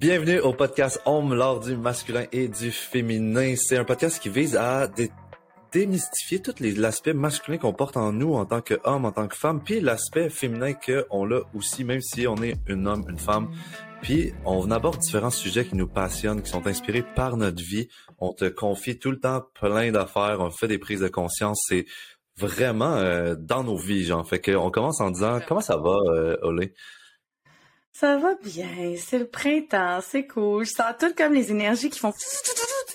Bienvenue au podcast Homme, l'art du masculin et du féminin. C'est un podcast qui vise à dé- démystifier tout les- l'aspect masculin qu'on porte en nous en tant qu'homme, en tant que femme, puis l'aspect féminin qu'on a aussi, même si on est un homme, une femme. Puis on aborde différents sujets qui nous passionnent, qui sont inspirés par notre vie. On te confie tout le temps plein d'affaires, on fait des prises de conscience. C'est vraiment euh, dans nos vies, genre. Fait qu'on commence en disant comment ça va, euh, Olé? Ça va bien, c'est le printemps, c'est cool. Je sens tout comme les énergies qui font...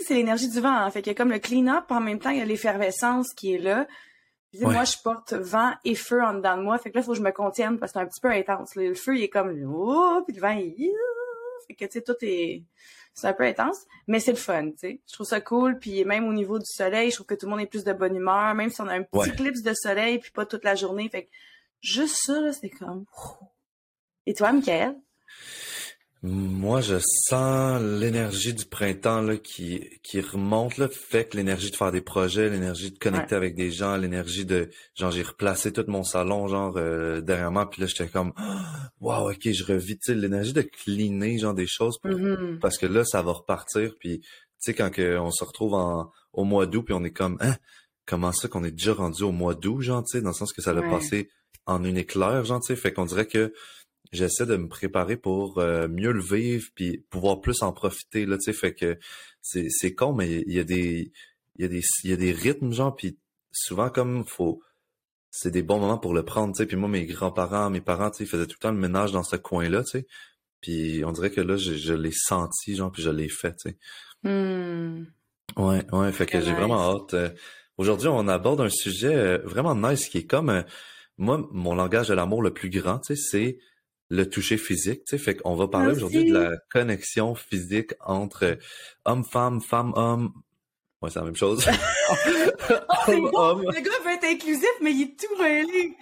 C'est l'énergie du vent, hein. fait qu'il y a comme le clean-up, en même temps, il y a l'effervescence qui est là. Puis, Ouais. Moi, je porte vent et feu en dedans de moi, fait que là, il faut que je me contienne parce que c'est un petit peu intense. Le feu, il est comme... Oh, puis le vent, il... Fait que, tu sais, tout est... C'est un peu intense, mais c'est le fun, tu sais. Je trouve ça cool, puis même au niveau du soleil, je trouve que tout le monde est plus de bonne humeur, même si on a un petit Ouais. clips de soleil, puis pas toute la journée, fait que juste ça, là, c'est comme... Et toi, Michael? Moi, je sens l'énergie du printemps là, qui, qui remonte, là, fait que l'énergie de faire des projets, l'énergie de connecter avec des gens, l'énergie de... Genre, j'ai replacé tout mon salon, genre, euh, derrière moi, puis là, j'étais comme... Wow, ok, je revis, l'énergie de cleaner, genre, des choses, pour- Mhm. parce que là, ça va repartir, puis, tu sais, quand que on se retrouve en, au mois d'août, puis on est comme... Hein, comment ça qu'on est déjà rendu au mois d'août, genre, tu sais, dans le sens que ça l'a Ouais. passé en une éclair, genre, tu sais, fait qu'on dirait que j'essaie de me préparer pour euh, mieux le vivre puis pouvoir plus en profiter là tu sais fait que c'est c'est con mais il y a des il y a des il y a des rythmes genre puis souvent comme faut c'est des bons moments pour le prendre tu sais puis moi mes grands-parents mes parents tu sais ils faisaient tout le temps le ménage dans ce coin là tu sais puis on dirait que là je, je l'ai senti genre puis je l'ai fait tu sais Hmm. Ouais, ouais, fait que j'ai nice. vraiment hâte. Euh, Aujourd'hui, on aborde un sujet euh, vraiment nice qui est comme euh, moi, mon langage de l'amour le plus grand, tu sais, c'est le toucher physique, tu sais, fait qu'on va parler aujourd'hui de la connexion physique entre euh, homme-femme, femme-homme. Ouais, c'est la même chose. Oh, c'est bon! Homme-homme. Le gars veut être inclusif, mais il est tout mêlé.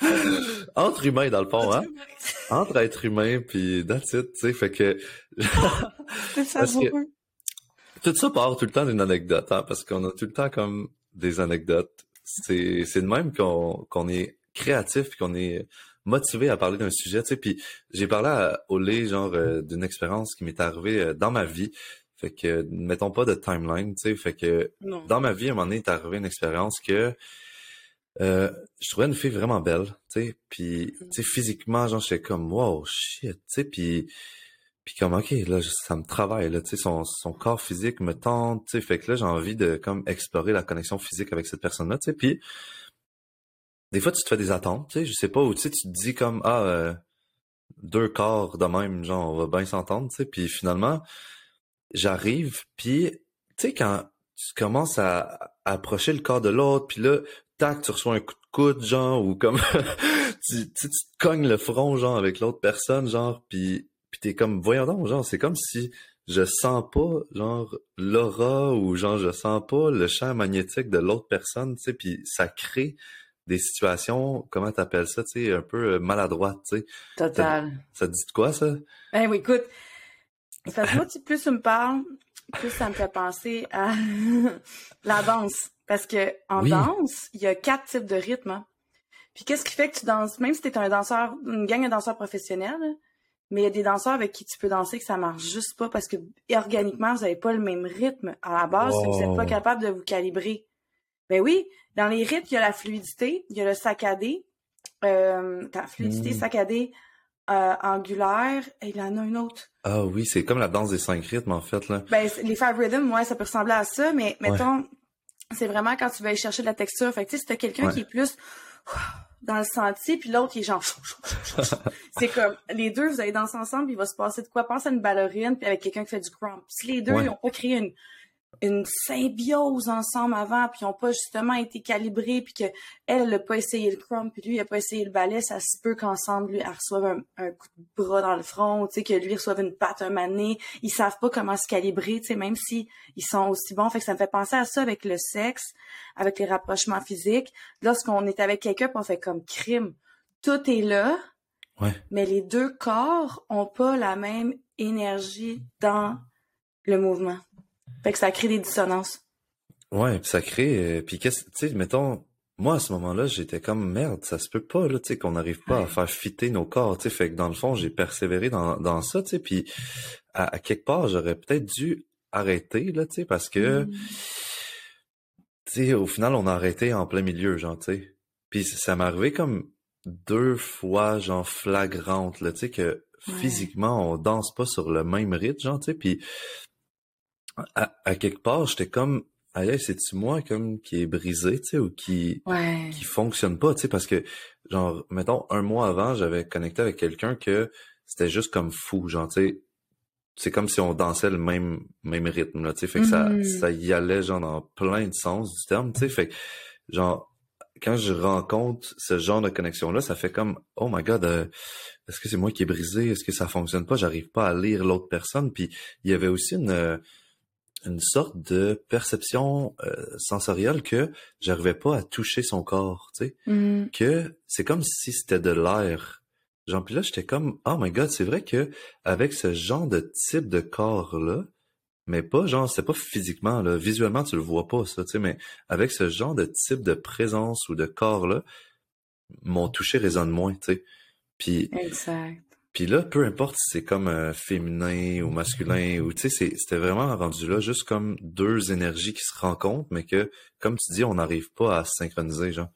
Entre humains, dans le fond, hein? Entre êtres humains, puis that's it, tu sais, fait que Parce. Tout ça part tout le temps d'une anecdote, hein, parce qu'on a tout le temps comme des anecdotes. C'est, c'est de même qu'on, qu'on est créatif qu'on est motivé à parler d'un sujet, tu sais. Puis j'ai parlé à Olé, genre, euh, d'une expérience qui m'est arrivée euh, dans ma vie. Fait que, mettons pas de timeline, tu sais. Fait que, Non. dans ma vie, à un moment donné, est arrivé une expérience que euh, je trouvais une fille vraiment belle, tu sais. Puis, tu sais, physiquement, genre, j'étais comme, wow, shit, tu sais. Puis, puis comme, ok, là, ça me travaille, là, tu sais, son, son corps physique me tente, tu sais, fait que là, j'ai envie de, comme, explorer la connexion physique avec cette personne-là, tu sais, puis des fois, tu te fais des attentes, tu sais, je sais pas, ou tu sais, tu te dis comme, ah, euh, deux corps de même, genre, on va bien s'entendre, tu sais, puis finalement, j'arrive, puis, tu sais, quand tu commences à, approcher le corps de l'autre, puis là, tac, tu reçois un coup de coude, genre, ou comme, tu, tu, tu te cognes le front, genre, avec l'autre personne, genre, puis puis t'es comme, voyons donc, genre, c'est comme si je sens pas, genre, l'aura ou genre, je sens pas le champ magnétique de l'autre personne, tu sais, puis ça crée des situations, comment t'appelles ça, tu sais, un peu euh, maladroites, tu sais? Total. Ça te dit de quoi, ça? Eh oui, écoute. Parce que moi, tu- plus tu me parles, plus ça me fait penser à la danse. Parce que en Oui. danse, il y a quatre types de rythmes. hein. Puis qu'est-ce qui fait que tu danses, même si t'es un danseur, une gang de danseurs professionnels, mais il y a des danseurs avec qui tu peux danser que ça marche juste pas parce que organiquement, vous avez pas le même rythme. À la base, que vous êtes Wow. pas capable de vous calibrer. Ben oui, dans les rythmes, il y a la fluidité, il y a le saccadé, euh, fluidité, Mm. saccadé, euh, angulaire, et il y en a un autre. Ah oui, c'est comme la danse des cinq rythmes, en fait, là. Ben, les five rhythms, ouais, ça peut ressembler à ça, mais mettons, c'est vraiment quand tu vas aller chercher de la texture. Fait que, tu sais, si t'as quelqu'un Ouais. qui est plus dans le senti, puis l'autre, il est genre... c'est comme, les deux, vous allez danser ensemble, puis il va se passer de quoi? Pense à une ballerine, puis avec quelqu'un qui fait du crump. Si les deux, Ouais. ils ont pas créé une, une symbiose ensemble avant, puis ils ont pas justement été calibrés, puis que elle, elle a pas essayé le crump, puis lui, il a pas essayé le ballet, ça se peut qu'ensemble, lui, elle reçoive un, un coup de bras dans le front, tu sais, que lui reçoive une patte un mané. Ils savent pas comment se calibrer, tu sais, même si ils sont aussi bons. Fait que ça me fait penser à ça avec le sexe, avec les rapprochements physiques. Lorsqu'on est avec quelqu'un, on fait comme crime. Tout est là, Ouais. mais les deux corps ont pas la même énergie dans le mouvement. Fait que ça crée des dissonances. Ouais, puis ça crée, euh, puis qu'est-ce, tu sais, mettons, moi, à ce moment-là, j'étais comme merde, ça se peut pas, là, tu sais, qu'on n'arrive pas à faire fitter nos corps, tu sais. Fait que dans le fond, j'ai persévéré dans, dans ça, tu sais. Puis à, quelque part, j'aurais peut-être dû arrêter, là, tu sais, parce que, mmh. tu sais, au final, on a arrêté en plein milieu, genre, tu sais. Puis ça m'est arrivé comme deux fois, genre, flagrante, là, tu sais, que physiquement, on danse pas sur le même rythme, genre, tu sais. Puis à, à quelque part, j'étais comme aïe, c'est-tu moi comme qui est brisé, tu sais, ou qui qui fonctionne pas, tu sais, parce que genre, mettons, un mois avant, j'avais connecté avec quelqu'un que c'était juste comme fou, genre, tu sais, c'est comme si on dansait le même même rythme, là, tu sais, fait que ça mm-hmm. ça y allait genre dans plein de sens du terme, tu sais, fait que genre quand je rencontre ce genre de connexion là, ça fait comme oh my god, euh, est-ce que c'est moi qui est brisé, est-ce que ça fonctionne pas, j'arrive pas à lire l'autre personne, puis il y avait aussi une une sorte de perception euh, sensorielle que j'arrivais pas à toucher son corps, tu sais, mmh. que c'est comme si c'était de l'air. Genre puis là j'étais comme oh my god, c'est vrai que avec ce genre de type de corps là, mais pas genre c'est pas physiquement là, visuellement tu le vois pas ça, tu sais, mais avec ce genre de type de présence ou de corps là, mon toucher résonne moins, tu sais. Puis exact. Puis là, peu importe si c'est comme euh, féminin ou masculin, ou tu sais, c'était vraiment rendu là juste comme deux énergies qui se rencontrent, mais que, comme tu dis, on n'arrive pas à synchroniser, genre.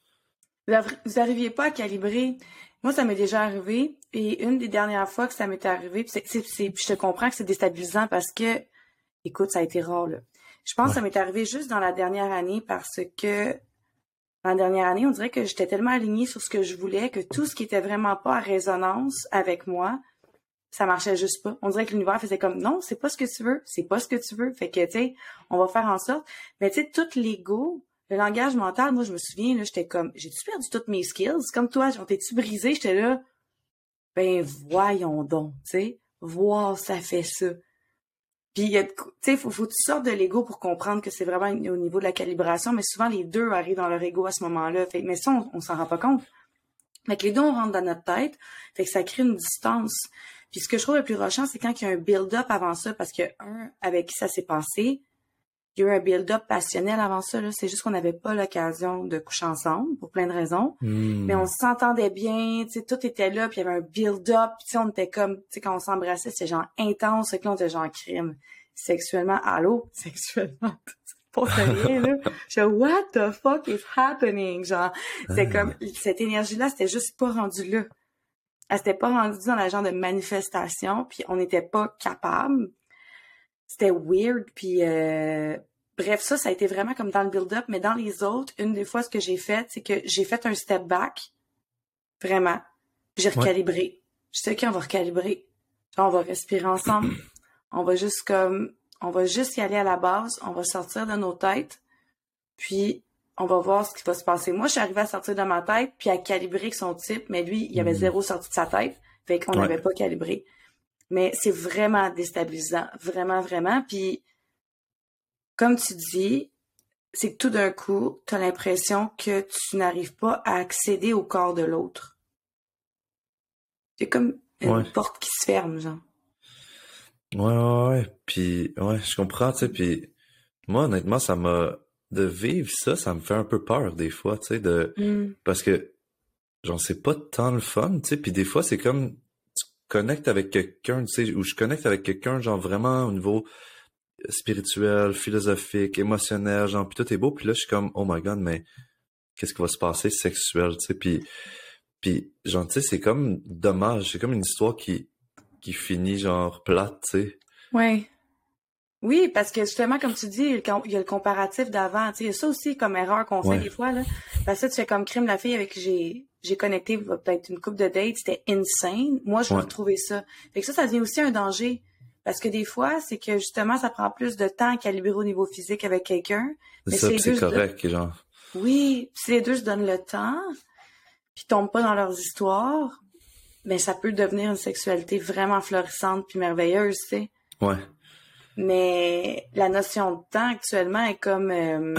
Vous n'arriviez pas à calibrer. Moi, ça m'est déjà arrivé. Et une des dernières fois que ça m'était arrivé, puis je te comprends que c'est déstabilisant parce que, écoute, ça a été rare, là. Je pense que ça m'est arrivé juste dans la dernière année parce que la dernière année, on dirait que j'étais tellement alignée sur ce que je voulais que tout ce qui était vraiment pas en résonance avec moi, ça marchait juste pas. On dirait que l'univers faisait comme non, c'est pas ce que tu veux, c'est pas ce que tu veux. Fait que tu sais, on va faire en sorte. Mais tu sais, tout l'ego, le langage mental, moi je me souviens là, j'étais comme j'ai-tu perdu toutes mes skills? Comme toi, j'en t'es-tu brisé, j'étais là ben voyons donc, tu sais, voir ça fait ça. Puis, tu sais, faut, faut tu sortes de l'ego pour comprendre que c'est vraiment au niveau de la calibration, mais souvent les deux arrivent dans leur ego à ce moment-là. Mais ça, on, s'en rend pas compte. Fait que les deux, on rentre dans notre tête, fait que ça crée une distance. Puis ce que je trouve le plus rochant, c'est quand il y a un build-up avant ça, parce que un, avec qui ça s'est passé, il y a eu un build-up passionnel avant ça. C'est juste qu'on n'avait pas l'occasion de coucher ensemble pour plein de raisons. Hmm. Mais on s'entendait bien, tout était là, puis il y avait un build-up, on était comme, quand on s'embrassait, c'était genre intense, là, on était genre crime. Sexuellement, allô? Sexuellement. Pour rien, là. Je what the fuck is happening? Genre, c'est ah. comme, cette énergie-là, c'était juste pas rendu là. Elle s'était pas rendue dans la genre de manifestation, puis on n'était pas capable c'était weird. Puis euh, bref, ça, ça a été vraiment comme dans le build-up. Mais dans les autres, une des fois, ce que j'ai fait, c'est que j'ai fait un step back. Vraiment. J'ai recalibré. Je sais qu'on va recalibrer. on va respirer ensemble. on va juste comme on va juste y aller à la base, on va sortir de nos têtes, puis on va voir ce qui va se passer. Moi, je suis arrivée à sortir de ma tête, puis à calibrer avec son type, mais lui, il y avait mm. zéro sorti de sa tête, fait qu'on n'avait pas calibré. Mais c'est vraiment déstabilisant, vraiment, vraiment. Puis, comme tu dis, c'est que tout d'un coup, tu as l'impression que tu n'arrives pas à accéder au corps de l'autre. C'est comme une porte qui se ferme, genre. Ouais, ouais, ouais. Puis, ouais, je comprends, tu sais. Puis, moi, honnêtement, ça m'a. De vivre ça, ça me fait un peu peur des fois, tu sais. De... Mm. Parce que, j'en sais pas tant le fun, tu sais. Puis, des fois, c'est comme connecte avec quelqu'un, tu sais, ou je connecte avec quelqu'un, genre vraiment au niveau spirituel, philosophique, émotionnel, genre, puis tout est beau, puis là, je suis comme, oh my god, mais qu'est-ce qui va se passer sexuel, tu sais, puis, puis genre, tu sais, c'est comme dommage, c'est comme une histoire qui, qui finit, genre, plate, tu sais. Ouais. Oui, parce que justement, comme tu dis, il y a le comparatif d'avant. Tu sais, il y a ça aussi comme erreur qu'on fait des fois. Là. Parce que tu fais comme crime la fille avec qui j'ai j'ai connecté peut-être une coupe de dates, c'était insane. Moi, je veux retrouver ça. Fait que ça, ça devient aussi un danger. Parce que des fois, c'est que justement, ça prend plus de temps à calibrer au niveau physique avec quelqu'un. C'est ça, c'est correct, genre. Oui, si les deux se donnent le temps, puis tombent pas dans leurs histoires, ben ça peut devenir une sexualité vraiment florissante puis merveilleuse, tu sais. Ouais. Mais la notion de temps actuellement est comme euh,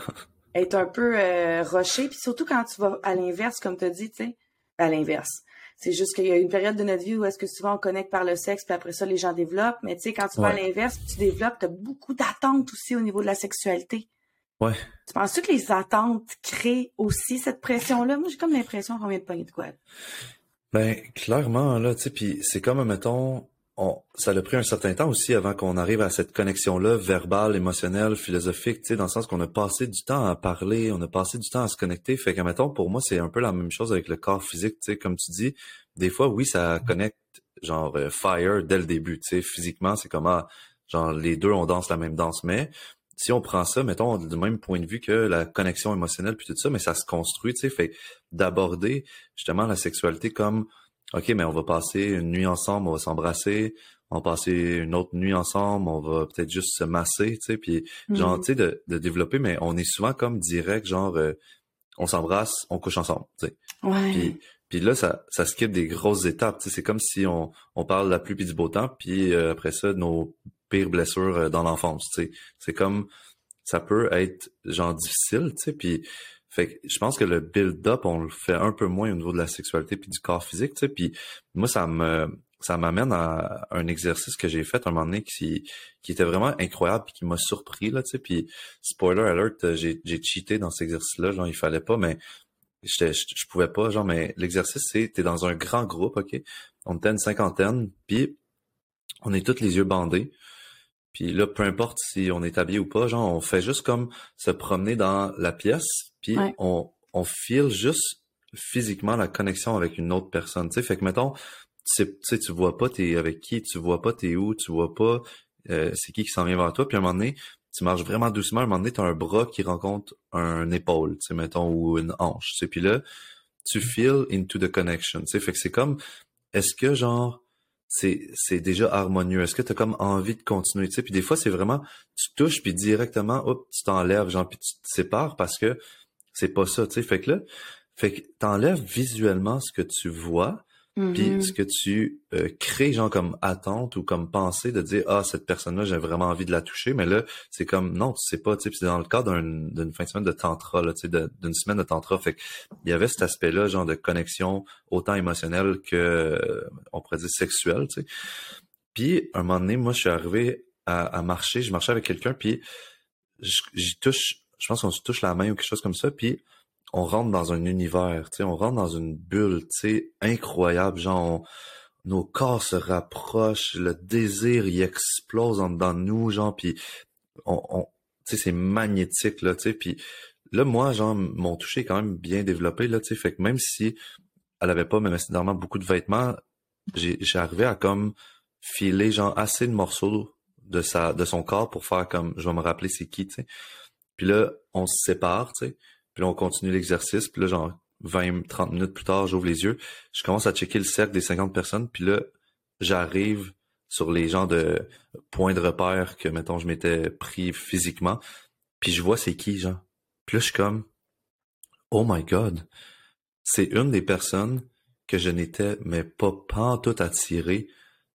est un peu euh, puis surtout quand tu vas à l'inverse, comme tu as dit, tu sais, à l'inverse. C'est juste qu'il y a une période de notre vie où est-ce que souvent on connecte par le sexe, puis après ça les gens développent. Mais tu sais, quand tu vas à l'inverse, tu développes, tu as beaucoup d'attentes aussi au niveau de la sexualité. Ouais. Tu penses-tu que les attentes créent aussi cette pression-là? Moi, j'ai comme l'impression qu'on vient de pogner de quoi. Ben, clairement, là, tu sais, puis c'est comme, mettons, on, ça a pris un certain temps aussi avant qu'on arrive à cette connexion-là, verbale, émotionnelle, philosophique, tu sais, dans le sens qu'on a passé du temps à parler, on a passé du temps à se connecter. Fait que, mettons, pour moi, c'est un peu la même chose avec le corps physique, tu sais, comme tu dis. Des fois, oui, ça connecte, genre, euh, fire dès le début, tu sais, physiquement, c'est comme, ah, genre, les deux, on danse la même danse, mais si on prend ça, mettons, du même point de vue que la connexion émotionnelle puis tout ça, mais ça se construit, tu sais, fait d'aborder justement la sexualité comme OK, mais on va passer une nuit ensemble, on va s'embrasser, on va passer une autre nuit ensemble, on va peut-être juste se masser, tu sais, puis genre, mm. tu sais, de, de, développer, mais on est souvent comme direct, genre, euh, on s'embrasse, on couche ensemble, tu sais. Ouais. Puis, puis là, ça, ça skip des grosses étapes, tu sais, c'est comme si on, on parle de la pluie puis du beau temps, puis euh, après ça, nos pires blessures euh, dans l'enfance, tu sais. C'est comme, ça peut être, genre, difficile, tu sais, puis fait que je pense que le build-up, on le fait un peu moins au niveau de la sexualité puis du corps physique, tu sais. Puis moi, ça me ça m'amène à un exercice que j'ai fait un moment donné qui, qui était vraiment incroyable puis qui m'a surpris, là, tu sais. Puis spoiler alert, j'ai, j'ai cheaté dans cet exercice-là, genre il fallait pas, mais je, je pouvais pas, genre, mais l'exercice, c'est t'es dans un grand groupe, OK? On était une cinquantaine, puis on est tous les yeux bandés. Puis là, peu importe si on est habillé ou pas, genre, on fait juste comme se promener dans la pièce, puis on, on file juste physiquement la connexion avec une autre personne. Tu sais, fait que mettons, tu sais, tu vois pas t'es avec qui, tu vois pas t'es où, tu vois pas euh, c'est qui qui s'en vient vers toi. Puis à un moment donné, tu marches vraiment doucement. À un moment donné, t'as un bras qui rencontre un épaule, tu sais, mettons, ou une hanche. Sais, puis là, tu feel into the connection. Tu sais, fait que c'est comme, est-ce que genre c'est c'est déjà harmonieux? Est-ce que tu as comme envie de continuer, tu sais? Puis des fois, c'est vraiment, tu touches, puis directement, hop, tu t'enlèves, genre, puis tu te sépares parce que c'est pas ça, tu sais. Fait que là, fait que t'enlèves visuellement ce que tu vois, puis mm-hmm. ce que tu euh, crées, genre comme attente ou comme pensée de dire ah cette personne-là j'ai vraiment envie de la toucher, mais là c'est comme non tu sais pas, tu sais c'est dans le cadre d'une fin de semaine de tantra là, tu sais d'une semaine de tantra, fait il y avait cet aspect-là genre de connexion autant émotionnelle que on pourrait dire sexuelle, tu sais. Puis un moment donné, moi je suis arrivé à, à marcher, je marchais avec quelqu'un puis j'y touche, je pense qu'on se touche la main ou quelque chose comme ça, puis on rentre dans un univers, tu sais, on rentre dans une bulle, tu sais, incroyable, genre, nos corps se rapprochent, le désir, il explose en dedans de nous, genre, puis on, on tu sais, c'est magnétique, là, tu sais, puis là, moi, genre, mon toucher est quand même bien développé, là, tu sais, fait que même si elle avait pas nécessairement beaucoup de vêtements, j'ai arrivé à comme filer, genre, assez de morceaux de sa de son corps pour faire comme, je vais me rappeler c'est qui, tu sais. Puis là, on se sépare, tu sais. Puis là, on continue l'exercice. Puis là, genre 20, 30 minutes plus tard, j'ouvre les yeux. Je commence à checker le cercle des 50 personnes. Puis là, j'arrive sur les gens de points de repère que, mettons, je m'étais pris physiquement. Puis je vois c'est qui, genre. Puis là, je suis comme, oh my God. C'est une des personnes que je n'étais, mais pas tout attiré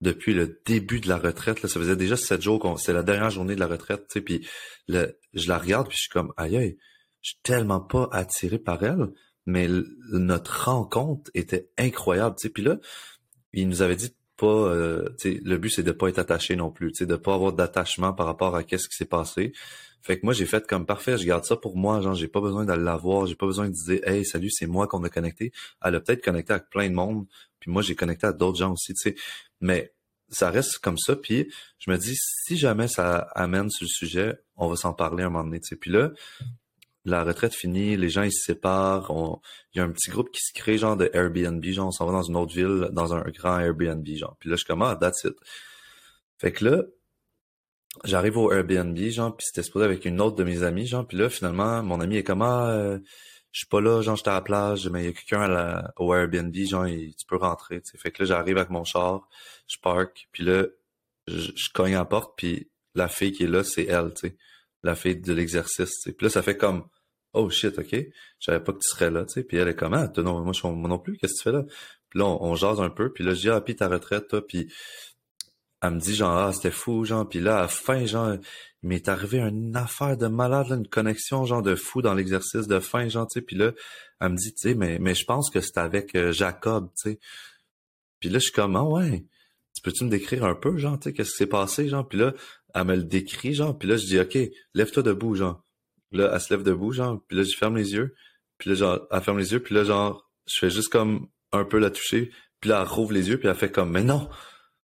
depuis le début de la retraite. Là. Ça faisait déjà sept jours qu'on, c'est la dernière journée de la retraite, tu sais, puis le, je la regarde, puis je suis comme, aïe aïe, je suis tellement pas attiré par elle, mais notre rencontre était incroyable, tu sais. Puis là, il nous avait dit pas, euh, le but c'est de pas être attaché non plus, tu sais, de pas avoir d'attachement par rapport à qu'est-ce qui s'est passé. Fait que moi j'ai fait comme parfait, je garde ça pour moi, genre j'ai pas besoin d'aller la voir, j'ai pas besoin de dire hey salut c'est moi qu'on a connecté. Elle a peut-être connecté avec plein de monde, puis moi j'ai connecté à d'autres gens aussi, tu sais. Mais ça reste comme ça, puis je me dis si jamais ça amène sur le sujet, on va s'en parler un moment donné, tu sais. Puis là, la retraite finie, les gens ils se séparent, il y a un petit groupe qui se crée genre de Airbnb, genre on s'en va dans une autre ville, dans un grand Airbnb, genre. Puis là je suis comme ah that's it. Fait que là, j'arrive au Airbnb, genre, puis c'était exposé avec une autre de mes amies, genre, puis là finalement mon ami est comme ah euh, je suis pas là, genre j'étais à la plage, mais il y a quelqu'un au Airbnb, genre tu peux rentrer, tu Fait que là j'arrive avec mon char, je park, puis là je, je cogne à la porte, puis la fille qui est là c'est elle, tu sais la fille de l'exercice. Puis là, ça fait comme Oh shit, ok. Je savais pas que tu serais là, tu sais. Puis elle est comme Ah, non, moi, je suis moi non plus, qu'est-ce que tu fais là? Puis là, on, jase un peu, puis là, je dis Ah, puis ta retraite, toi, puis elle me dit genre Ah, c'était fou, genre, puis là, à la fin, genre, il m'est arrivé une affaire de malade, une connexion, genre, de fou dans l'exercice de fin, genre, tu sais. Puis là, elle me dit, tu sais, mais, mais je pense que c'était avec euh, Jacob, tu sais. Puis là, je suis comme Ah ouais. Tu peux-tu me décrire un peu, genre, tu sais, qu'est-ce qui s'est passé, genre? Puis là, elle me le décrit, genre, puis là, je dis, OK, lève-toi debout, genre. là, elle se lève debout, genre, puis là, je ferme les yeux, puis là, genre, elle ferme les yeux, puis là, genre, je fais juste comme un peu la toucher, puis là, elle rouvre les yeux, puis elle fait comme, mais non,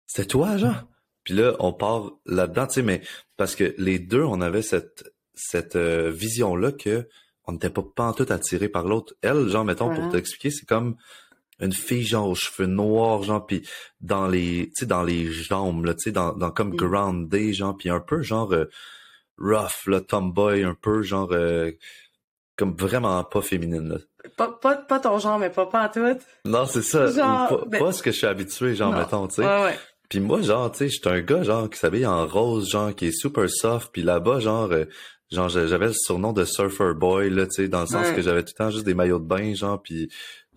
c'était toi, genre. Puis là, on part là-dedans, tu sais, mais parce que les deux, on avait cette cette euh, vision-là que on n'était pas tout attiré par l'autre. Elle, genre, mettons, pour t'expliquer, c'est comme une fille, genre, aux cheveux noirs, genre, puis dans les, tu sais, dans les jambes, là, tu sais, dans, dans comme mm. grounded, genre, puis un peu, genre, euh, rough, là, tomboy, un peu, genre, euh, comme vraiment pas féminine, là. Pas, pas, pas ton genre, mais pas pas tout. Non, c'est ça. Genre, pas, pas, ce que je suis habitué, genre, mettons, tu sais. Ouais, ouais. Puis moi, genre, tu sais, j'étais un gars, genre, qui s'habille en rose, genre, qui est super soft. Puis là-bas, genre, genre j'avais le surnom de surfer boy là tu sais dans le sens que j'avais tout le temps juste des maillots de bain genre puis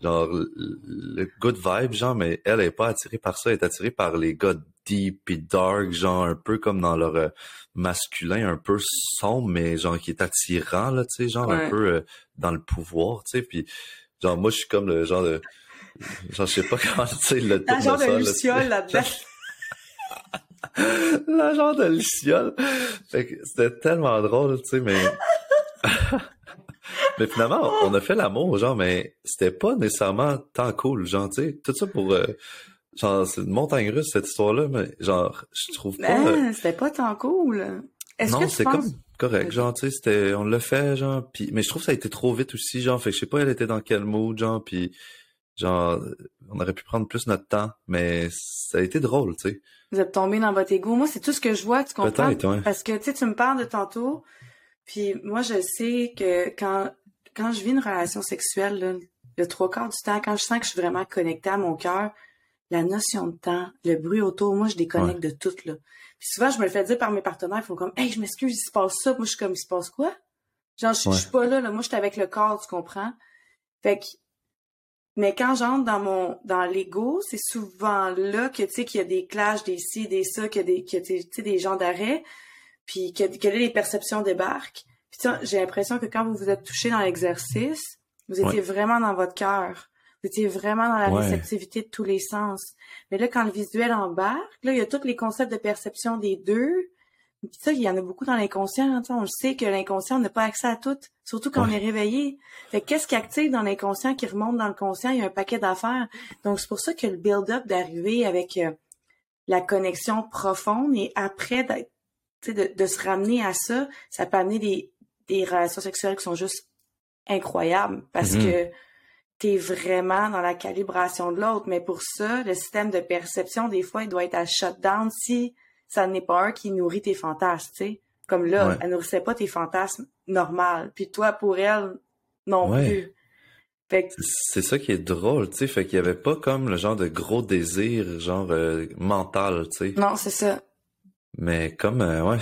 genre le good vibe genre mais elle est pas attirée par ça. Elle est attirée par les gars deep et dark genre un peu comme dans leur euh, masculin un peu sombre mais genre qui est attirant là tu sais genre un peu euh, dans le pouvoir tu sais puis genre moi je suis comme le genre de genre je sais pas comment tu sais le genre de luciole là-dedans. L'agent de Luciole. c'était tellement drôle, tu sais, mais... mais finalement, on a fait l'amour, genre, mais c'était pas nécessairement tant cool, genre, tu sais, tout ça pour... Euh, genre, c'est une montagne russe, cette histoire-là, mais genre, je trouve pas... Ben, c'était pas tant cool. Est-ce que c'est comme correct, genre, tu sais, c'était... On l'a fait, genre, puis... Mais je trouve que ça a été trop vite aussi, genre, fait que je sais pas, elle était dans quel mood, genre, puis... Genre, on aurait pu prendre plus notre temps, mais ça a été drôle, tu sais. Vous êtes tombé dans votre égo. Moi, c'est tout ce que je vois, tu comprends? Ouais. Parce que, tu sais, tu me parles de tantôt, puis moi, je sais que quand, quand je vis une relation sexuelle, là, le trois quarts du temps, quand je sens que je suis vraiment connectée à mon cœur, la notion de temps, le bruit autour, moi, je déconnecte de tout, là. Puis souvent, je me le fais dire par mes partenaires, ils font comme, hey, je m'excuse, il se passe ça. Moi, je suis comme, il se passe quoi? Genre, je, je suis pas là, là. Moi, je suis avec le corps, tu comprends? Fait que, mais quand j'entre dans mon dans l'ego, c'est souvent là que tu sais qu'il y a des clashs, des ci, des ça, qu'il y a des que tu sais des gens d'arrêt, puis que, que les perceptions débarquent. Puis j'ai l'impression que quand vous vous êtes touché dans l'exercice, vous étiez vraiment dans votre cœur. Vous étiez vraiment dans la réceptivité de tous les sens. Mais là, quand le visuel embarque, là, il y a tous les concepts de perception des deux. Puis ça, il y en a beaucoup dans l'inconscient. On le sait que l'inconscient n'a pas accès à tout, surtout quand on est réveillé. Fait qu'est-ce qui active dans l'inconscient qui remonte dans le conscient? Il y a un paquet d'affaires. Donc, c'est pour ça que le build-up d'arriver avec euh, la connexion profonde et après de, de, se ramener à ça, ça peut amener des, des relations sexuelles qui sont juste incroyables parce mm-hmm. que tu es vraiment dans la calibration de l'autre. Mais pour ça, le système de perception, des fois, il doit être à shutdown si ça n'est pas un qui nourrit tes fantasmes, tu sais. Comme là, elle nourrissait pas tes fantasmes normales. Puis toi, pour elle, non plus. C'est ça qui est drôle, tu sais. Fait qu'il y avait pas comme le genre de gros désir, genre euh, mental, tu sais. Non, c'est ça. Mais comme, euh, ouais,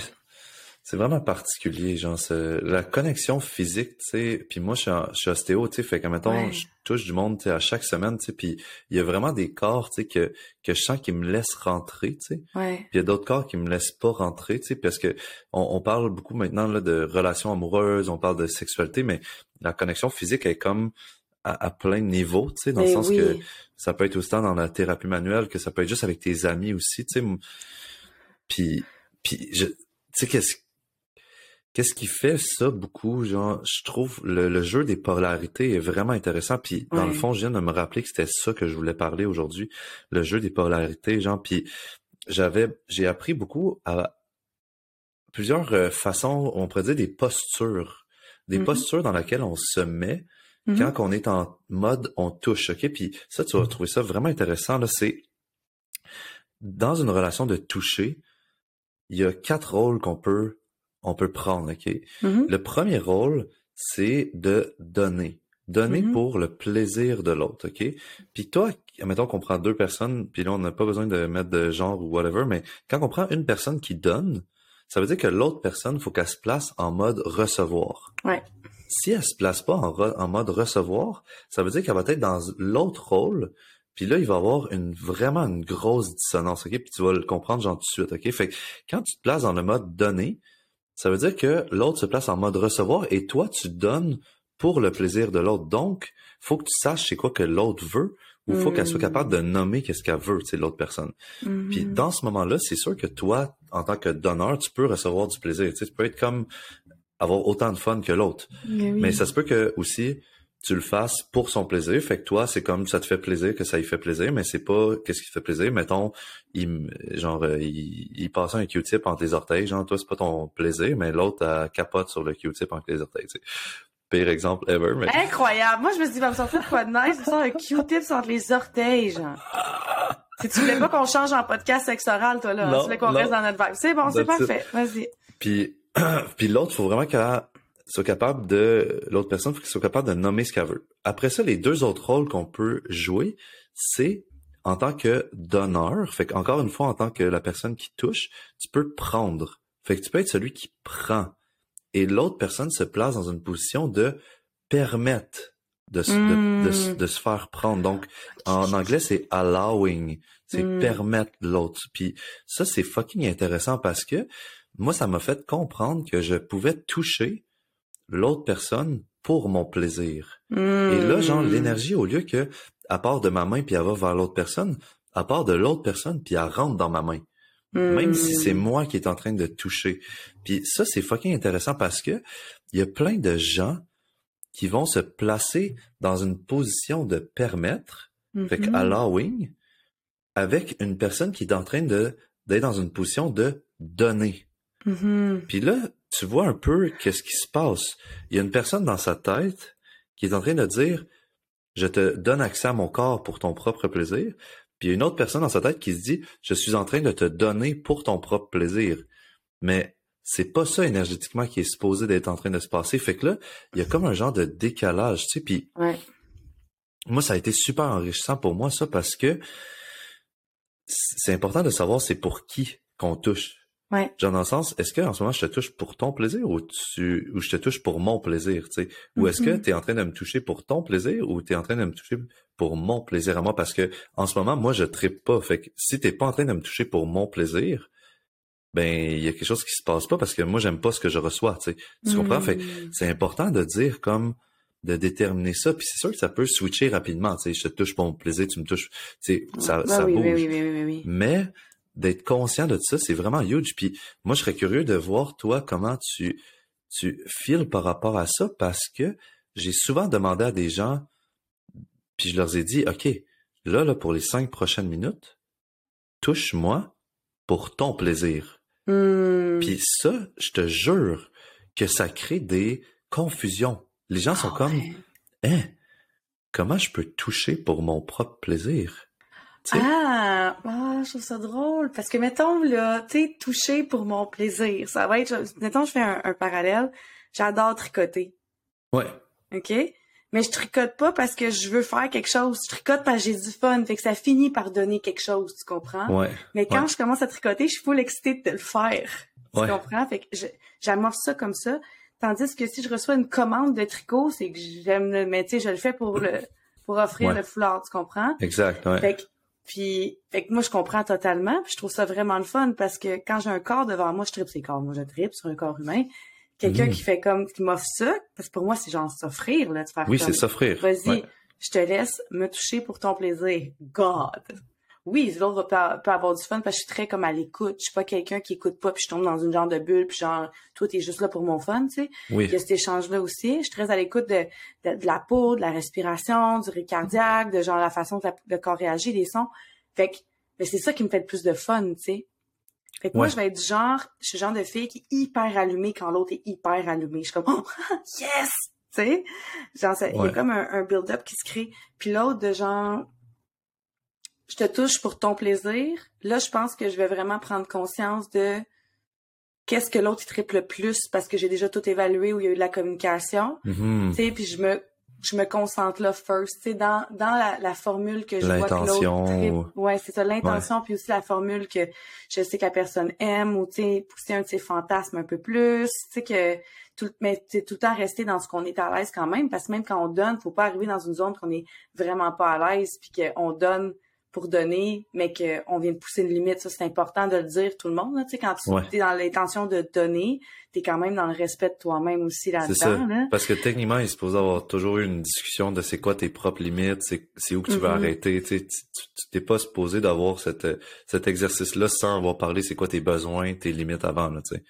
c'est vraiment particulier, genre la connexion physique, tu sais. Puis moi, je suis, ostéo, tu sais, fait que mettons, je touche du monde, tu sais, à chaque semaine, tu sais. Puis il y a vraiment des corps, tu sais, que que je sens qu'ils me laissent rentrer, tu sais. Puis il y a d'autres corps qui me laissent pas rentrer, tu sais, parce que on, parle beaucoup maintenant là de relations amoureuses, on parle de sexualité, mais la connexion physique est comme à, plein de niveaux, tu sais, dans le sens que ça peut être aussi dans la thérapie manuelle, que ça peut être juste avec tes amis aussi, tu sais. Puis puis je tu sais qu'est-ce Qu'est-ce qui fait ça beaucoup, genre, je trouve le, jeu des polarités est vraiment intéressant. Puis dans le fond, je viens de me rappeler que c'était ça que je voulais parler aujourd'hui, le jeu des polarités, genre. Puis j'avais, j'ai appris beaucoup à plusieurs euh, façons, on pourrait dire des postures, des mm-hmm. postures dans lesquelles on se met mm-hmm. quand on est en mode on touche, ok? Puis ça, tu vas trouver ça vraiment intéressant là. C'est dans une relation de toucher, il y a quatre rôles qu'on peut on peut prendre, OK? Mm-hmm. Le premier rôle, c'est de donner. Donner mm-hmm. pour le plaisir de l'autre, OK? Puis toi, mettons qu'on prend deux personnes, puis là, on n'a pas besoin de mettre de genre ou whatever, mais quand on prend une personne qui donne, ça veut dire que l'autre personne, faut qu'elle se place en mode recevoir. Ouais. Si elle se place pas en, en mode recevoir, ça veut dire qu'elle va être dans l'autre rôle, puis là, il va avoir une vraiment une grosse dissonance, OK? Puis tu vas le comprendre genre tout de suite, OK? Fait que quand tu te places dans le mode donner, ça veut dire que l'autre se place en mode recevoir et toi, tu donnes pour le plaisir de l'autre. Donc, faut que tu saches c'est quoi que l'autre veut ou faut qu'elle soit capable de nommer qu'est-ce qu'elle veut, c'est l'autre personne. Puis Mm-hmm. dans ce moment-là, c'est sûr que toi, en tant que donneur, tu peux recevoir du plaisir. Tu, sais, tu peux être comme avoir autant de fun que l'autre. Mais, oui. Mais ça se peut que aussi tu le fasses pour son plaisir. Fait que toi, c'est comme ça te fait plaisir que ça lui fait plaisir, mais c'est pas qu'est-ce qui te fait plaisir. Mettons, il, genre, euh, il, il passe un Q-tip entre les orteils. Genre, toi, c'est pas ton plaisir, mais l'autre, elle capote sur le Q-tip entre les orteils. Pire exemple ever. Mais... Incroyable. Moi, je me suis dit, va me sortir quoi de nice? Je sors un Q-tip entre les orteils, genre. Si tu voulais pas qu'on change en podcast sexe oral, toi, là. Non, tu voulais qu'on reste dans notre vibe. C'est bon, c'est parfait. Vas-y. Puis, puis l'autre, faut vraiment qu'elle soit capable de, l'autre personne, faut qu'elle soit capable de nommer ce qu'elle veut. Après ça, les deux autres rôles qu'on peut jouer, c'est en tant que donneur. Fait qu'encore une fois, en tant que la personne qui touche, tu peux prendre. Fait que tu peux être celui qui prend. Et l'autre personne se place dans une position de permettre de, se- de, de se- Mm. de se faire prendre. Donc, en anglais, c'est allowing. C'est Mm. permettre l'autre. Puis ça, c'est fucking intéressant parce que moi, ça m'a fait comprendre que je pouvais toucher l'autre personne pour mon plaisir. Et là, genre, Hmm. l'énergie, au lieu que, à part de ma main puis elle va vers l'autre personne, à part de l'autre personne puis elle rentre dans ma main. Même si c'est moi qui est en train de toucher. Puis ça, c'est fucking intéressant parce que il y a plein de gens qui vont se placer dans une position de permettre, fait que Mhm. allowing, avec une personne qui est en train de d'être dans une position de donner. Mhm. Puis là, tu vois un peu qu'est-ce qui se passe. Il y a une personne dans sa tête qui est en train de dire je te donne accès à mon corps pour ton propre plaisir. Puis il y a une autre personne dans sa tête qui se dit je suis en train de te donner pour ton propre plaisir. Mais c'est pas ça énergétiquement qui est supposé d'être en train de se passer. Fait que là, il y a comme un genre de décalage, tu sais. Puis Ouais. moi, ça a été super enrichissant pour moi, ça, parce que c'est important de savoir c'est pour qui qu'on touche. Ouais. Genre dans le sens, est-ce que en ce moment je te touche pour ton plaisir ou tu ou je te touche pour mon plaisir, tu sais? Ou est-ce que Mhm. tu es en train de me toucher pour ton plaisir ou tu es en train de me toucher pour mon plaisir à moi? Parce que en ce moment, moi, je trippe pas. Fait que si t'es pas en train de me toucher pour mon plaisir, ben il y a quelque chose qui se passe pas parce que moi j'aime pas ce que je reçois, tu sais. Tu comprends? Fait que Hmm. c'est important de dire comme de déterminer ça. Puis c'est sûr que ça peut switcher rapidement. Tu sais, je te touche pour mon plaisir, tu me touches. Tu sais, ça, Ouais, ça oui, bouge. oui, oui, oui, oui, oui. Mais d'être conscient de ça, c'est vraiment huge. Puis moi, je serais curieux de voir toi comment tu tu files par rapport à ça parce que j'ai souvent demandé à des gens, puis je leur ai dit, ok, là, là, pour les cinq prochaines minutes, touche-moi pour ton plaisir. Hmm. Puis ça, je te jure que ça crée des confusions. Les gens sont Ah comme, ouais. hein, comment je peux toucher pour mon propre plaisir? Ah, ah, je trouve ça drôle. Parce que, mettons, là, tu sais, toucher pour mon plaisir. Ça va être, mettons, je fais un, un parallèle. J'adore tricoter. Ouais, OK? Mais je tricote pas parce que je veux faire quelque chose. Je tricote parce que j'ai du fun. Fait que ça finit par donner quelque chose, tu comprends? ouais, Mais quand ouais. je commence à tricoter, je suis full excitée de le faire. Tu Ouais. comprends? Fait que je- j'amorce ça comme ça. Tandis que si je reçois une commande de tricot, c'est que j'aime le, mais tu sais, je le fais pour le, pour offrir Ouais. le foulard, tu comprends? exact, ouais. Fait que, puis, fait que moi, je comprends totalement, puis je trouve ça vraiment le fun parce que quand j'ai un corps devant moi, je tripe ses corps. Moi, je tripe sur un corps humain. Quelqu'un Mhm. qui fait comme, qui m'offre ça, parce que pour moi, c'est genre s'offrir, là, de faire Oui, c'est s'offrir. Vas-y, Ouais. je te laisse me toucher pour ton plaisir. God! Oui, l'autre peut, peut avoir du fun parce que je suis très comme à l'écoute. Je suis pas quelqu'un qui écoute pas puis je tombe dans une genre de bulle puis genre, toi, t'es juste là pour mon fun, tu sais. Oui, Il y a cet échange-là aussi. Je suis très à l'écoute de, de, de la peau, de la respiration, du rythme cardiaque, de genre la façon que la- le corps réagit, les sons. Fait que c'est ça qui me fait le plus de fun, tu sais. Fait que moi, je vais être du genre, je suis le genre de fille qui est hyper allumée quand l'autre est hyper allumé. Je suis comme, oh, yes! Tu sais? Genre, il y a comme un, un build-up qui se crée. Puis l'autre de genre, je te touche pour ton plaisir. Là, je pense que je vais vraiment prendre conscience de qu'est-ce que l'autre triple le plus parce que j'ai déjà tout évalué où il y a eu de la communication. Tu sais, puis je me je me concentre là first, tu sais dans dans la, la formule que je vois que l'autre L'intention triple. ou- Ouais, c'est ça l'intention puis aussi la formule que je sais que la personne aime ou tu sais pousser un de ses fantasmes un peu plus, tu sais que tout mais tout le temps rester dans ce qu'on est à l'aise quand même parce que même quand on donne, faut pas arriver dans une zone qu'on est vraiment pas à l'aise puis qu'on donne pour donner, mais qu'on vient de pousser une limite. Ça, c'est important de le dire tout le monde. Là, tu sais, quand tu Ouais. es dans l'intention de donner, tu es quand même dans le respect de toi-même aussi C'est ça. là-dedans. Là. Parce que techniquement, il est supposé avoir toujours eu une discussion de c'est quoi tes propres limites, c'est où que tu veux Mhm. arrêter. Tu sais, t'es pas supposé d'avoir cette, cet exercice-là sans avoir parlé c'est quoi tes besoins, tes limites avant. Là, tu sais.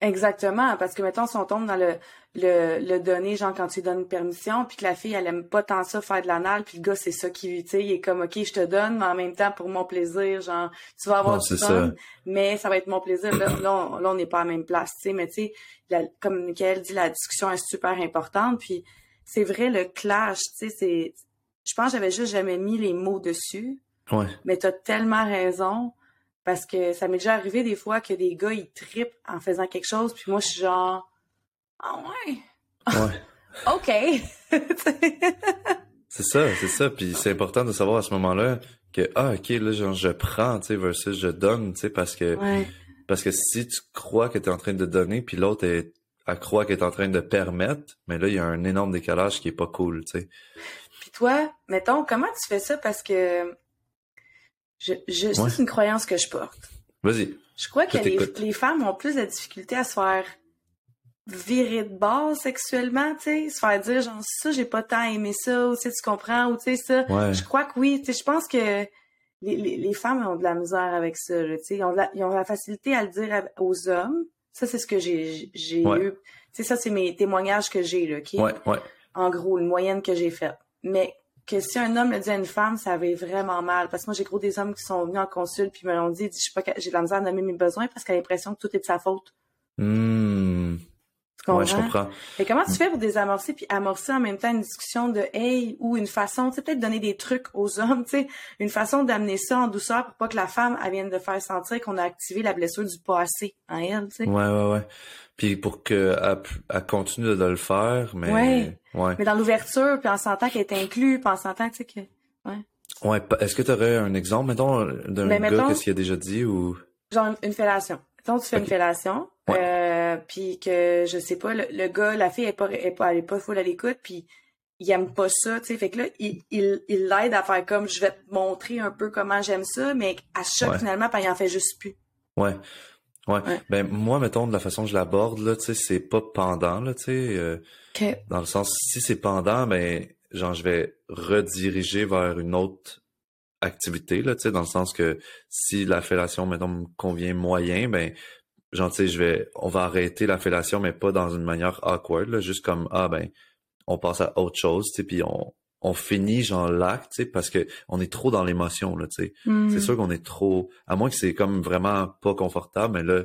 Exactement, parce que mettons si on tombe dans le le, le donner genre quand tu lui donnes permission puis que la fille elle aime pas tant ça faire de l'anal puis le gars c'est ça qui tu sais il est comme OK, je te donne mais en même temps pour mon plaisir, genre tu vas avoir du fun, mais ça va être mon plaisir là là on n'est pas à la même place, tu sais mais tu sais comme Michael dit la discussion est super importante puis c'est vrai le clash, tu sais c'est je pense que j'avais juste jamais mis les mots dessus. Ouais. Mais tu as tellement raison parce que ça m'est déjà arrivé des fois que des gars, ils tripent en faisant quelque chose, puis moi, je suis genre, ah ouais? Ouais. OK. c'est ça, c'est ça. Puis c'est important de savoir à ce moment-là que, ah, OK, là, genre, je prends, tu sais, versus je donne, tu sais, parce que, parce que si tu crois que tu es en train de donner, puis l'autre est, elle croit qu'elle est en train de permettre, mais là, il y a un énorme décalage qui est pas cool, tu sais. Puis toi, mettons, comment tu fais ça? Parce que je, je c'est une croyance que je porte. Vas-y. Je crois que les, les, femmes ont plus de difficulté à se faire virer de base sexuellement, tu sais, se faire dire genre ça j'ai pas tant aimé ça ou tu sais tu comprends ou tu sais ça. Je crois que oui, tu sais je pense que les, les, les, femmes ont de la misère avec ça, tu sais, ils ont, la, ils ont la facilité à le dire aux hommes. Ça c'est ce que j'ai j'ai eu. Tu sais ça c'est mes témoignages que j'ai là, OK? Ouais, ouais. En gros, une moyenne que j'ai faite. Mais que si un homme le dit à une femme, ça avait vraiment mal. Parce que moi, j'ai gros des hommes qui sont venus en consul puis me l'ont dit, j'ai de la misère à nommer mes besoins parce qu'elle a l'impression que tout est de sa faute. Mmh. Ouais, je comprends. Et comment tu fais pour désamorcer puis amorcer en même temps une discussion de hey ou une façon, tu sais, peut-être donner des trucs aux hommes, tu sais, une façon d'amener ça en douceur pour pas que la femme elle vienne de faire sentir qu'on a activé la blessure du passé en elle, tu sais. Ouais, ouais, ouais. Puis pour qu'elle elle continue de le faire, mais ouais. ouais. Mais dans l'ouverture, puis en sentant qu'elle est inclue, puis en sentant, tu sais que ouais. Ouais, est-ce que tu aurais un exemple mettons d'un ben, gars qu'est-ce qu'il a déjà dit ou? Genre une, fellation. Mettons tu fais une fellation euh, puis que je sais pas, le, gars, la fille est pas, est pas, elle est pas full à l'écoute, puis il aime pas ça, tu sais. Fait que là, il, il, il l'aide à faire comme je vais te montrer un peu comment j'aime ça, mais à chaque finalement, il en fait juste plus. Ouais. Ouais. Ben moi, mettons, de la façon que je l'aborde, là, tu sais, c'est pas pendant, là, tu sais. Euh, dans le sens, si c'est pendant, ben, genre, je vais rediriger vers une autre activité, là, tu sais, dans le sens que si la fellation, mettons, me convient moyen, ben, genre, tu sais, je vais, on va arrêter la fellation, mais pas dans une manière awkward, là, juste comme, ah, ben, on passe à autre chose, tu sais, puis on, on finit, genre, l'acte, tu sais, parce que on est trop dans l'émotion, là, tu sais. C'est mm. sûr qu'on est trop, à moins que c'est comme vraiment pas confortable, mais là,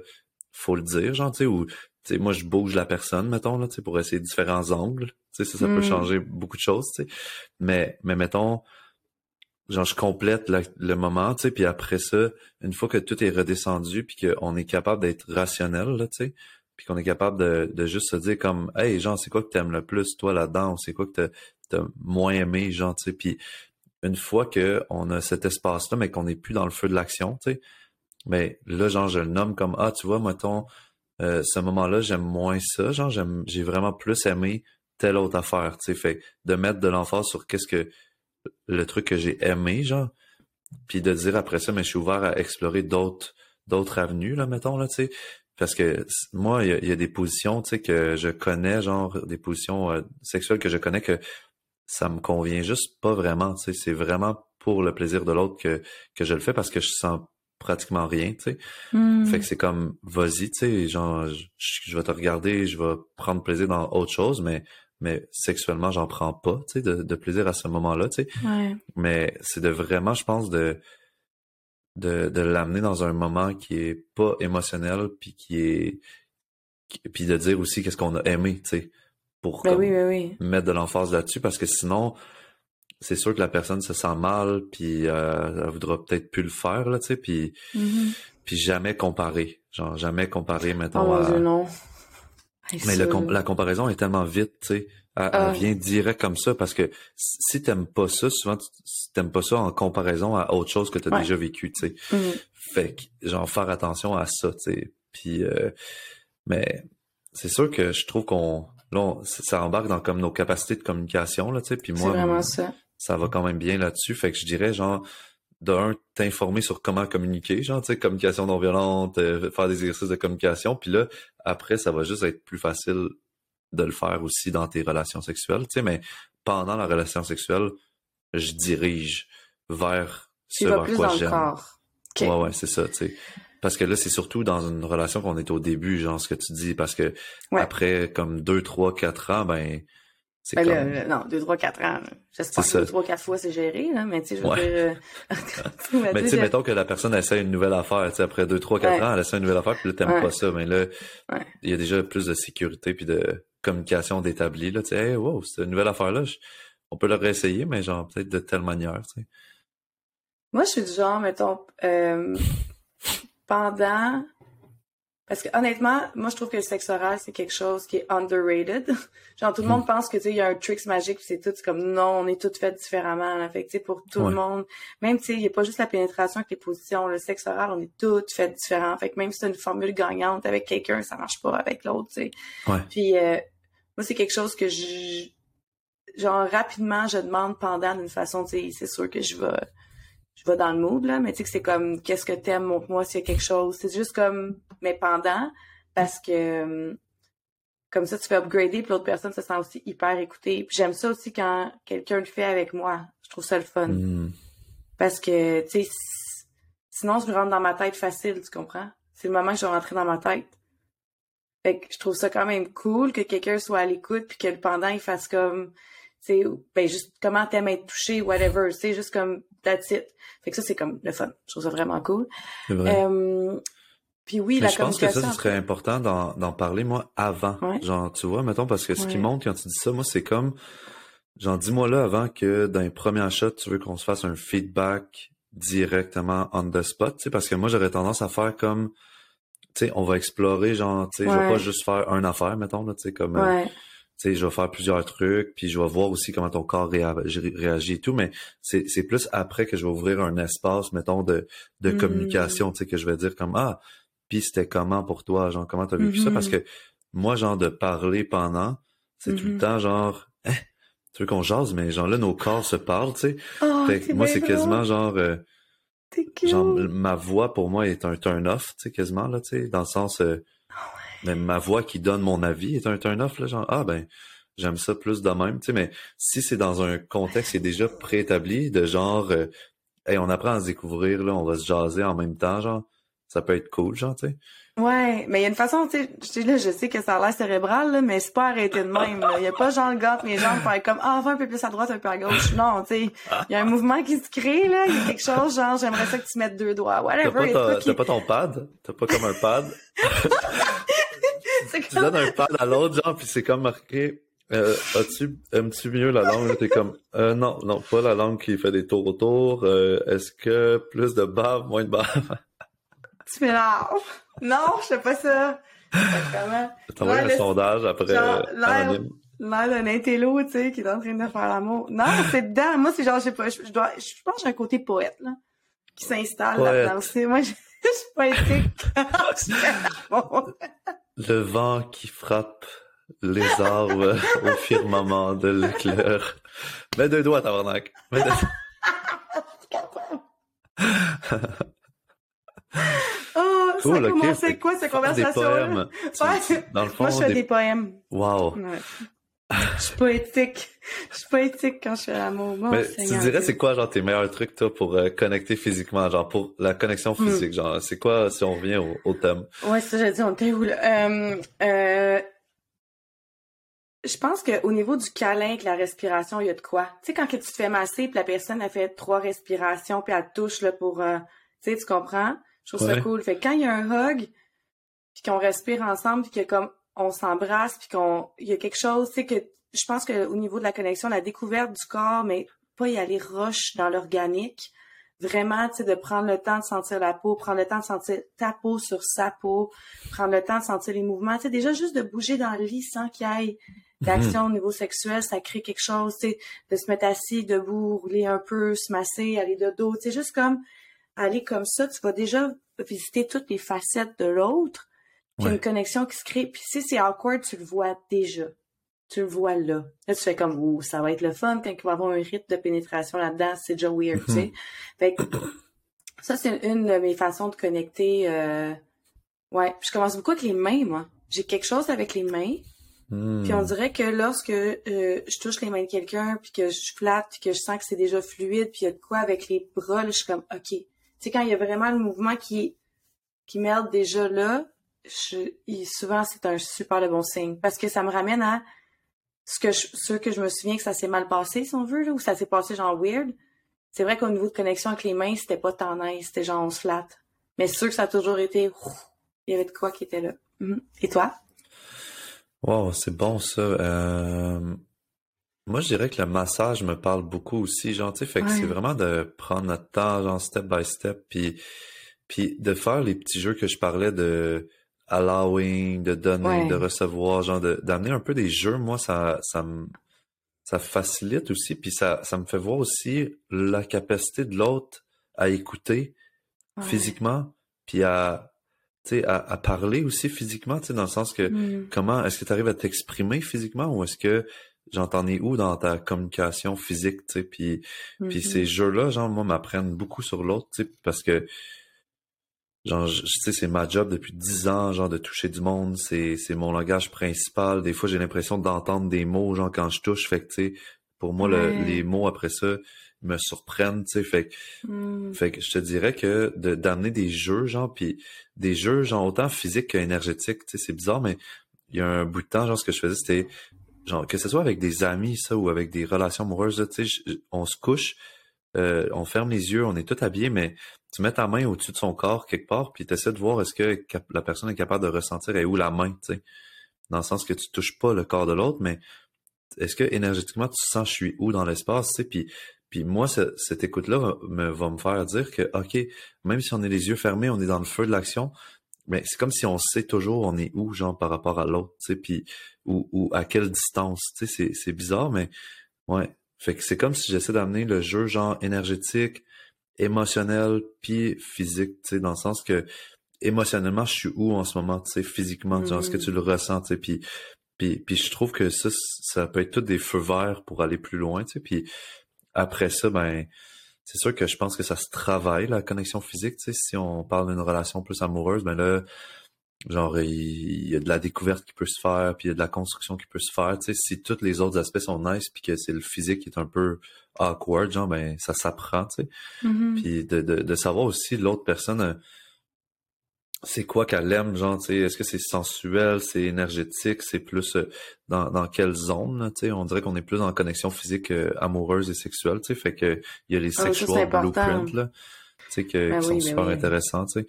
faut le dire, genre, tu sais, ou, tu sais, moi, je bouge la personne, mettons, là, tu sais, pour essayer différents angles, tu sais, ça, ça peut mm. changer beaucoup de choses, tu sais. Mais, mais mettons, genre je complète le moment, tu sais, puis après ça, une fois que tout est redescendu, puis qu'on est capable d'être rationnel, là, tu sais, puis qu'on est capable de, juste se dire comme, hey, genre, c'est quoi que t'aimes le plus, toi, là-dedans, c'est quoi que t'as as moins aimé, genre, tu sais, puis une fois que on a cet espace-là, mais qu'on n'est plus dans le feu de l'action, tu sais, mais là, genre, je le nomme comme, ah, tu vois, mettons, euh, ce moment-là, j'aime moins ça, genre, j'aime, j'ai vraiment plus aimé telle autre affaire, tu sais, fait de mettre de l'emphase sur qu'est-ce que le truc que j'ai aimé, genre, puis de dire après ça, mais je suis ouvert à explorer d'autres d'autres avenues, là, mettons, là, tu sais. Parce que moi, il y, a des positions, tu sais, que je connais, genre, des positions euh, sexuelles que je connais que ça me convient juste pas vraiment, tu sais. C'est vraiment pour le plaisir de l'autre que, que je le fais parce que je sens pratiquement rien, tu sais. Hmm. Fait que c'est comme, vas-y, tu sais, genre, je, je, vais te regarder, je vais prendre plaisir dans autre chose, mais mais sexuellement, j'en prends pas, tu sais, de, plaisir à ce moment-là, tu sais. Mais c'est de vraiment, je pense, de de, de l'amener dans un moment qui est pas émotionnel, puis qui est puis de dire aussi qu'est-ce qu'on a aimé, tu sais, pour ben ben mettre de l'emphase là-dessus, parce que sinon, c'est sûr que la personne se sent mal, puis euh, elle voudra peut-être plus le faire, là, tu sais, puis mm-hmm. puis jamais comparer, genre jamais comparer, mettons, oh, non. Mais la comparaison est tellement vite, tu sais. Elle, ah. vient direct comme ça parce que si t'aimes pas ça, souvent t'aimes pas ça en comparaison à autre chose que t'as as déjà vécu, tu sais. Mm-hmm. Fait que, genre, faire attention à ça, tu sais. Puis, euh, mais c'est sûr que je trouve qu'on, là, ça embarque dans comme nos capacités de communication, là, tu sais. Puis moi, ça. ça va quand même bien là-dessus. Fait que je dirais, genre, d'un, t'informer sur comment communiquer, genre, tu sais, communication non violente, euh, faire des exercices de communication, puis là, après, ça va juste être plus facile de le faire aussi dans tes relations sexuelles, tu sais, mais pendant la relation sexuelle, je dirige vers ce vers quoi j'aime. Ouais, ouais, c'est ça, tu sais. parce que là, c'est surtout dans une relation qu'on est au début, genre ce que tu dis, parce que après comme deux, trois, quatre ans, ben c'est ben comme... non, deux, trois, quatre ans. J'espère que deux, trois, quatre fois, c'est géré, là, mais tu sais, je veux dire... Euh, mais tu sais, mettons que la personne essaie une nouvelle affaire, tu sais, après deux, trois, quatre ans, elle essaie une nouvelle affaire, puis là, t'aimes pas ça, mais là, il y a déjà plus de sécurité puis de communication d'établi, là, tu sais, hey, wow, cette nouvelle affaire-là, on peut le réessayer, mais genre, peut-être de telle manière, tu sais. Moi, je suis du genre, mettons, euh, pendant parce que honnêtement, moi je trouve que le sexe oral c'est quelque chose qui est underrated. Genre tout le monde hmm. pense que tu sais il y a un tricks magique c'est tout c'est comme non, on est toutes faites différemment. Là. Fait que tu sais pour tout le monde, même tu sais il y a pas juste la pénétration avec les positions, le sexe oral, on est toutes faites différents. Fait que même si c'est une formule gagnante avec quelqu'un, ça marche pas avec l'autre, tu sais. Ouais. Puis euh, moi c'est quelque chose que je genre rapidement je demande pendant d'une façon tu sais c'est sûr que je vais je vais dans le mood, là, mais tu sais que c'est comme, qu'est-ce que t'aimes, montre-moi s'il y a quelque chose. C'est juste comme, mais pendant, parce que, comme ça, tu fais upgrader, puis l'autre personne se sent aussi hyper écoutée. Puis j'aime ça aussi quand quelqu'un le fait avec moi. Je trouve ça le fun. Hmm. Parce que, tu sais, sinon, je me rentre dans ma tête facile, tu comprends? C'est le moment que je vais rentrer dans ma tête. Fait que je trouve ça quand même cool que quelqu'un soit à l'écoute, puis que le pendant, il fasse comme, tu sais, ben juste comment t'aimes être touché, whatever, tu sais, juste comme that's it. Fait que ça, c'est comme le fun. Je trouve ça vraiment cool. Euh, puis oui, la je pense que ça, ce serait important d'en parler, moi, avant. Genre, tu vois, mettons, parce que ce qui monte quand tu dis ça, moi, c'est comme, genre, dis-moi là avant que dans les premiers shots, tu veux qu'on se fasse un feedback directement on the spot, tu sais, parce que moi, j'aurais tendance à faire comme, tu sais, on va explorer, genre, tu sais, je vais pas juste faire une affaire, mettons, là, tu sais, comme, euh, tu sais, je vais faire plusieurs trucs, puis je vais voir aussi comment ton corps réagit et tout, mais c'est, c'est plus après que je vais ouvrir un espace, mettons, de, de mm. communication, tu sais, que je vais dire comme, ah, puis c'était comment pour toi, genre, comment t'as vécu ça? Parce mm-hmm. que moi, genre, de parler pendant, c'est tout le mm-hmm. temps, genre, hein, tu veux qu'on jase, mais genre là, nos corps se parlent, tu sais. Oh, moi, c'est quasiment genre... Euh, genre, ma voix, pour moi, est un turn-off, tu sais, quasiment, là, tu sais, dans le sens... Euh, mais ma voix qui donne mon avis est un turn-off, là, genre, ah ben, j'aime ça plus de même, tu sais, mais si c'est dans un contexte qui est déjà préétabli, de genre, euh, hey, on apprend à se découvrir, là, on va se jaser en même temps, genre, ça peut être cool, genre, tu sais. Ouais, mais il y a une façon, tu sais, là, je sais que ça a l'air cérébral, là, mais c'est pas arrêté de même. Il y a pas genre le gars, mes jambes faire comme ah, va un peu plus à droite, un peu à gauche. Non, tu sais, il y a un mouvement qui se crée là, il y a quelque chose genre j'aimerais ça que tu mettes deux doigts, whatever. T'as pas, pas ton pad, t'as pas comme un pad? tu donnes un pad à l'autre, genre, puis c'est comme marqué euh, as-tu, aimes-tu mieux la langue? T'es comme, euh, non, non, pas la langue qui fait des tours autour. Euh, est-ce que plus de bave, moins de bave? tu m'énerves. Non, je fais pas ça. Comment? T'envoies un sondage après, l'air, l'air d'un intello, tu sais, qui est en train de faire l'amour. Non, c'est dedans. Moi, c'est genre, je sais pas, je, dois, je pense que j'ai un côté poète, là, qui s'installe là-dedans. Moi, je, je suis poétique. Le vent qui frappe les arbres au firmament de l'éclair. Mets deux doigts, tabarnak. Mets deux... c'est quoi cette conversation Dans le fond, Moi, je fais des, poèmes. Wow. je suis poétique. Je suis poétique quand je fais l'amour. Mais tu dirais, c'est quoi, genre, tes meilleurs trucs, toi, pour euh, connecter physiquement, genre, pour la connexion hmm. physique, genre, c'est quoi, si on revient au, thème? Ouais, ça, j'ai dit, on était où, là? Euh, euh, je pense qu'au niveau du câlin, avec la respiration, il y a de quoi. Tu sais, quand tu te fais masser, puis la personne a fait trois respirations, puis elle touche, là, pour, tu sais, tu comprends? Je trouve ça cool. Fait quand il y a un hug, puis qu'on respire ensemble, puis que comme on s'embrasse, puis qu'on il y a quelque chose, tu sais que je pense que au niveau de la connexion, la découverte du corps, mais pas y aller roche dans l'organique. Vraiment, tu sais, de prendre le temps de sentir la peau, prendre le temps de sentir ta peau sur sa peau, prendre le temps de sentir les mouvements. Tu sais, déjà juste de bouger dans le lit sans qu'il y ait d'action mhm. au niveau sexuel, ça crée quelque chose, tu sais, de se mettre assis, debout, rouler un peu, se masser, aller de dos, tu sais, juste comme aller comme ça, tu vas déjà visiter toutes les facettes de l'autre, puis une connexion qui se crée. Puis si c'est awkward, tu le vois déjà tu le vois là. Là, tu fais comme, ouh, ça va être le fun quand il va y avoir un rythme de pénétration là-dedans, c'est déjà weird, tu sais. Mhm. Fait que, ça, c'est une de mes façons de connecter, euh... ouais. je commence beaucoup avec les mains, moi. J'ai quelque chose avec les mains. Puis on dirait que lorsque euh, je touche les mains de quelqu'un, puis que je flatte, puis que je sens que c'est déjà fluide, puis il y a de quoi avec les bras, là, je suis comme, OK. Sais, quand il y a vraiment le mouvement qui qui déjà là, souvent c'est un super de bon signe parce que ça me ramène à ce que je, ce que je me souviens que ça s'est mal passé si on veut là, ou ça s'est passé genre weird. C'est vrai qu'au niveau de connexion avec les mains, c'était pas tant nice, c'était genre on se flatte. Mais c'est sûr que ça a toujours été il y avait de quoi qui était là. Mhm. Et toi? Wow, c'est bon ça. Euh... Moi, je dirais que le massage me parle beaucoup aussi, genre, tu sais, fait que c'est vraiment de prendre notre temps, genre, step by step, puis, puis de faire les petits jeux que je parlais de allowing, de donner, de recevoir, genre, d'amener un peu des jeux, moi, ça, ça me, ça facilite aussi, puis ça, ça me fait voir aussi la capacité de l'autre à écouter physiquement, puis à, tu sais, à, à, parler aussi physiquement, tu sais, dans le sens que, mmh. comment, est-ce que tu arrives à t'exprimer physiquement ou est-ce que j'entends es où dans ta communication physique, tu sais, puis, puis ces mm-hmm. jeux-là, genre, moi, m'apprennent beaucoup sur l'autre, tu sais, parce que, genre, tu sais, c'est ma job depuis dix ans, genre, de toucher du monde, c'est, c'est mon langage principal. Des fois, j'ai l'impression d'entendre des mots, genre, quand je touche, fait que, tu sais, pour moi, les mots après ça me surprennent, tu sais, fait mm. fait que je te dirais que de, d'amener des jeux, genre, puis des jeux, genre, autant physiques qu'énergétiques, tu sais, c'est bizarre, mais il y a un bout de temps, genre, ce que je faisais, c'était genre que ce soit avec des amis ça ou avec des relations amoureuses sais on se couche euh, on ferme les yeux on est tout habillé mais tu mets ta main au-dessus de son corps quelque part puis tu essaies de voir est-ce que la personne est capable de ressentir et où la main tu sais. Dans le sens que tu touches pas le corps de l'autre mais est-ce que énergétiquement tu sens je suis où dans l'espace tu sais puis puis moi, cette écoute-là me, va me faire dire que, OK, même si on est les yeux fermés, on est dans le feu de l'action, mais c'est comme si on sait toujours on est où, genre, par rapport à l'autre, tu sais, puis ou, ou à quelle distance, tu sais, c'est bizarre, mais ouais. Fait que c'est comme si j'essaie d'amener le jeu, genre, énergétique, émotionnel, puis physique, tu sais, dans le sens que émotionnellement, je suis où en ce moment, tu sais, physiquement, genre, est-ce que tu le ressens, tu sais, puis, puis, puis je trouve que ça, ça peut être tout des feux verts pour aller plus loin, tu sais, puis après ça, ben, c'est sûr que je pense que ça se travaille, la connexion physique. Tu sais, si on parle d'une relation plus amoureuse, ben là, genre, il, y a de la découverte qui peut se faire, puis il y a de la construction qui peut se faire. Tu sais, si tous les autres aspects sont nice, puis que c'est le physique qui est un peu awkward, genre, ben, ça s'apprend, tu sais. Mm-hmm. Puis de, de, de, savoir aussi l'autre personne euh, c'est quoi qu'elle aime, genre, tu sais, est-ce que c'est sensuel, c'est énergétique, c'est plus euh, dans, dans quelle zone, tu sais, on dirait qu'on est plus en connexion physique euh, amoureuse et sexuelle, tu sais, fait que il y a les ah, sexual blueprints, là, tu sais, que, ben qui sont ben super intéressants, tu sais?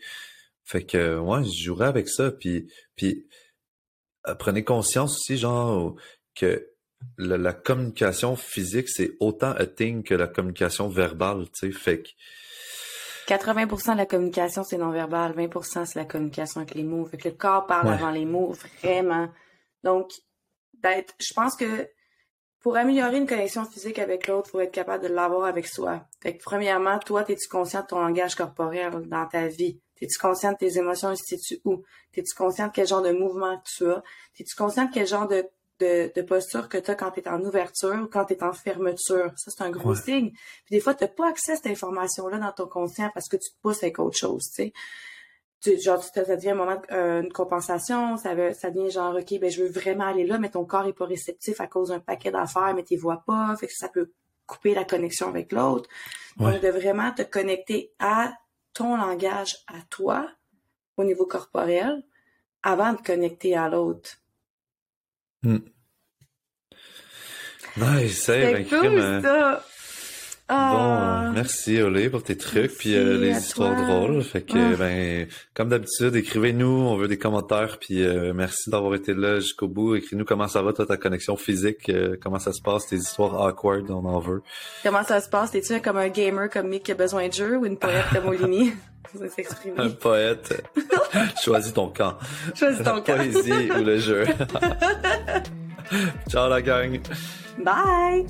Fait que, ouais, je jouerais avec ça, puis, puis euh, prenez conscience aussi, genre, que la, la communication physique, c'est autant a thing que la communication verbale, tu sais, fait que 80% de la communication, c'est non-verbal. 20% c'est la communication avec les mots. Fait que le corps parle avant les mots, vraiment. Donc, d'être, je pense que pour améliorer une connexion physique avec l'autre, faut être capable de l'avoir avec soi. Fait que premièrement, toi, es-tu conscient de ton langage corporel dans ta vie? T'es-tu conscient de tes émotions, es-tu où? T'es-tu conscient de quel genre de mouvement tu as? T'es-tu conscient de quel genre de de, de posture que tu as quand tu es en ouverture ou quand tu es en fermeture. Ça, c'est un gros signe. Puis des fois, tu n'as pas accès à cette information-là dans ton conscient parce que tu te pousses avec autre chose, tu sais. Tu, genre, ça devient un moment, euh, une compensation, ça, veut, ça devient genre, OK, ben je veux vraiment aller là, mais ton corps est pas réceptif à cause d'un paquet d'affaires, mais tu vois pas, fait que ça peut couper la connexion avec l'autre. Donc, de vraiment te connecter à ton langage, à toi, au niveau corporel, avant de connecter à l'autre. Hmm. Nice, c'est cool, Bon, ah. merci Olé pour tes trucs puis euh, les histoires drôles. Fait que ah. ben comme d'habitude, écrivez-nous, on veut des commentaires puis euh, merci d'avoir été là jusqu'au bout. Écris-nous comment ça va toi ta connexion physique, euh, comment ça se passe tes histoires awkward, on en veut. Comment ça se passe? T'es-tu comme un gamer comme Mick qui a besoin de jeu ou une poète comme Olini Un poète. Choisis ton camp. Choisis ton camp. La poésie ou le jeu. Ciao la gang. Bye.